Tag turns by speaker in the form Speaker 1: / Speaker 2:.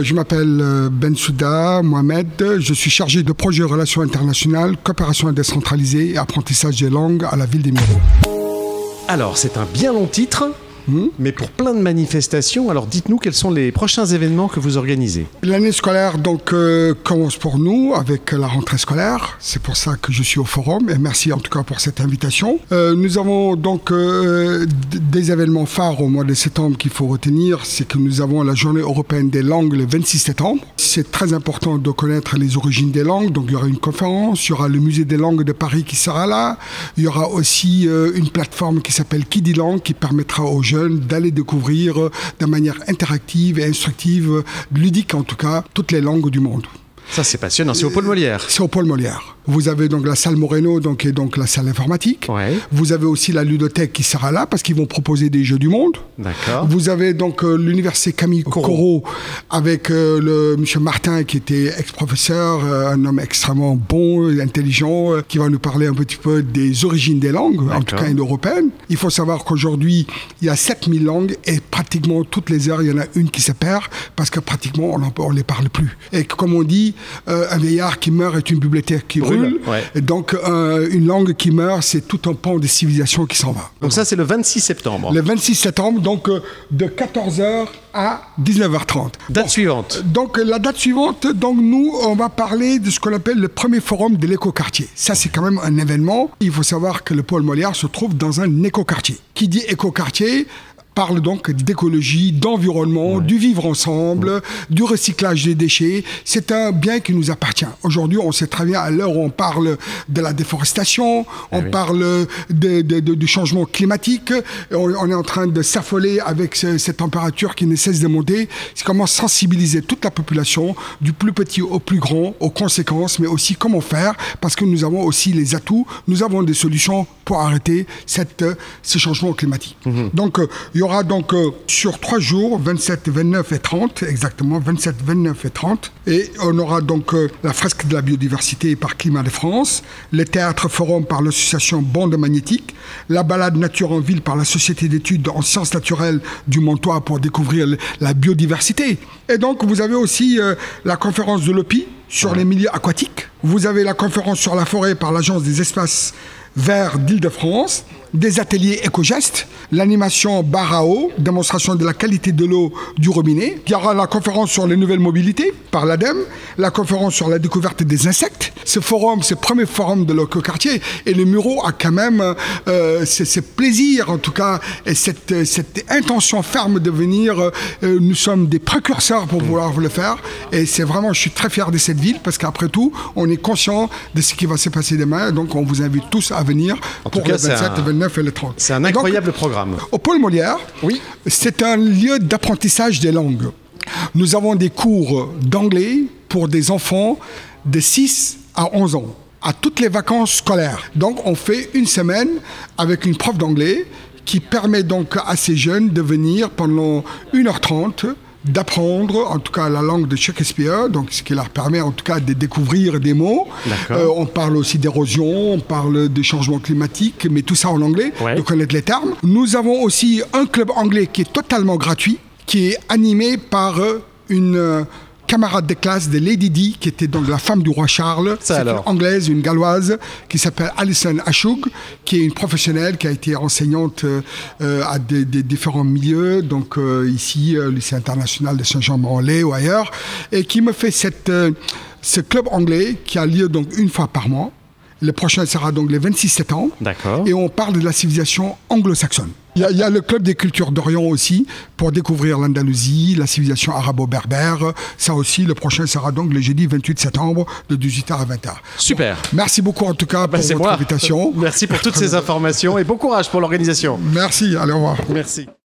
Speaker 1: Euh, je m'appelle euh, Ben Souda Mohamed. Je suis chargé de projet relations internationales, coopération décentralisée et apprentissage des langues à la ville des Mureaux.
Speaker 2: Alors, c'est un bien long titre. Mais pour plein de manifestations, alors dites-nous quels sont les prochains événements que vous organisez.
Speaker 1: L'année scolaire donc euh, commence pour nous avec la rentrée scolaire. C'est pour ça que je suis au forum et merci en tout cas pour cette invitation. Euh, nous avons donc euh, des événements phares au mois de septembre qu'il faut retenir. C'est que nous avons la journée européenne des langues le 26 septembre. C'est très important de connaître les origines des langues. Donc il y aura une conférence, il y aura le musée des langues de Paris qui sera là. Il y aura aussi une plateforme qui s'appelle Kidilang qui permettra aux jeunes d'aller découvrir euh, de manière interactive et instructive, euh, ludique en tout cas, toutes les langues du monde.
Speaker 2: Ça, c'est passionnant. C'est au Pôle Molière.
Speaker 1: C'est au Paul Molière. Vous avez donc la salle Moreno, donc, est donc la salle informatique.
Speaker 2: Ouais.
Speaker 1: Vous avez aussi la ludothèque qui sera là parce qu'ils vont proposer des jeux du monde.
Speaker 2: D'accord.
Speaker 1: Vous avez donc euh, l'université Camille Corot avec euh, le monsieur Martin qui était ex-professeur, euh, un homme extrêmement bon, et intelligent, euh, qui va nous parler un petit peu des origines des langues, en tout cas indo-européennes. Il faut savoir qu'aujourd'hui, il y a 7000 langues et pratiquement toutes les heures, il y en a une qui se perd parce que pratiquement on ne les parle plus. Et comme on dit, euh, un vieillard qui meurt est une bibliothèque qui
Speaker 2: Brûle,
Speaker 1: brûle.
Speaker 2: ouais.
Speaker 1: Et donc euh, une langue qui meurt, c'est tout un pan de civilisation qui s'en va.
Speaker 2: Donc ça, c'est le 26 septembre.
Speaker 1: Le 26 septembre, donc euh, de 14h à 19h30.
Speaker 2: Date
Speaker 1: Bon.
Speaker 2: suivante.
Speaker 1: Donc la date suivante, donc nous, on va parler de ce qu'on appelle le premier forum de l'écoquartier. Ça, c'est quand même un événement. Il faut savoir que le pôle Molière se trouve dans un écoquartier. Qui dit écoquartier parle donc d'écologie, d'environnement, du vivre ensemble, du recyclage des déchets. C'est un bien qui nous appartient. Aujourd'hui, on sait très bien, à l'heure où on parle de la déforestation, on
Speaker 2: oui.
Speaker 1: parle de- de- de- du changement climatique, on, on est en train de s'affoler avec ce- cette température qui ne cesse de monter. C'est comment sensibiliser toute la population, du plus petit au plus grand, aux conséquences, mais aussi comment faire, parce que nous avons aussi les atouts, nous avons des solutions pour arrêter cette, euh, ce changement climatique. Donc, euh, il y aura donc euh, sur trois jours, 27, 29 et 30, exactement, 27, 29 et 30, et on aura donc euh, la fresque de la biodiversité par Climat de France, le théâtre forum par l'association Bande Magnétique, la balade nature en ville par la société d'études en sciences naturelles du Montois pour découvrir la biodiversité. Et donc, vous avez aussi euh, la conférence de l'OPI sur les milieux aquatiques. Vous avez la conférence sur la forêt par l'Agence des espaces verts d'Île-de-France, des ateliers éco-gestes, l'animation Barao, démonstration de la qualité de l'eau du robinet. Il y aura la conférence sur les nouvelles mobilités par l'ADEME, la conférence sur la découverte des insectes. Ce forum, ce premier forum de l'éco-quartier et le Murau a quand même euh, ce plaisir, en tout cas, et cette, intention ferme de venir. Euh, nous sommes des précurseurs pour vouloir le faire. Et c'est vraiment, je suis très fier de cette ville parce qu'après tout, on est conscient de ce qui va se passer demain. Donc on vous invite tous à venir pour le 27
Speaker 2: un... C'est un incroyable programme.
Speaker 1: Au pôle Molière,
Speaker 2: oui.
Speaker 1: c'est un lieu d'apprentissage des langues. Nous avons des cours d'anglais pour des enfants de 6 à 11 ans, à toutes les vacances scolaires. Donc on fait une semaine avec une prof d'anglais qui permet donc à ces jeunes de venir pendant 1h30 d'apprendre en tout cas la langue de Shakespeare, donc ce qui leur permet en tout cas de découvrir des mots. Euh, on parle aussi d'érosion, on parle des changements climatiques, mais tout ça en anglais,
Speaker 2: Ouais.
Speaker 1: de connaître les termes. Nous avons aussi un club anglais qui est totalement gratuit, qui est animé par euh, une euh, camarade de classe de Lady Di, qui était donc la femme du roi Charles. C'est une anglaise, une galloise, qui s'appelle Alison Ashug, qui est une professionnelle, qui a été enseignante euh, euh, à des, des différents milieux, donc euh, ici, euh, lycée international de Saint-Jean-Morlaix ou ailleurs, et qui me fait cette, euh, ce club anglais qui a lieu donc une fois par mois. Le prochain sera donc le 26 septembre.
Speaker 2: D'accord.
Speaker 1: Et on parle de la civilisation anglo-saxonne. Il y, a, il y a le club des cultures d'Orient aussi, pour découvrir l'Andalousie, la civilisation arabo-berbère. Ça aussi, le prochain sera donc le jeudi 28 septembre, de 18h à 20h.
Speaker 2: Super.
Speaker 1: Merci beaucoup en tout cas
Speaker 2: Bah,
Speaker 1: pour votre
Speaker 2: moi.
Speaker 1: invitation.
Speaker 2: Merci pour toutes ces informations et bon courage pour l'organisation.
Speaker 1: Merci, allez au revoir.
Speaker 2: Merci.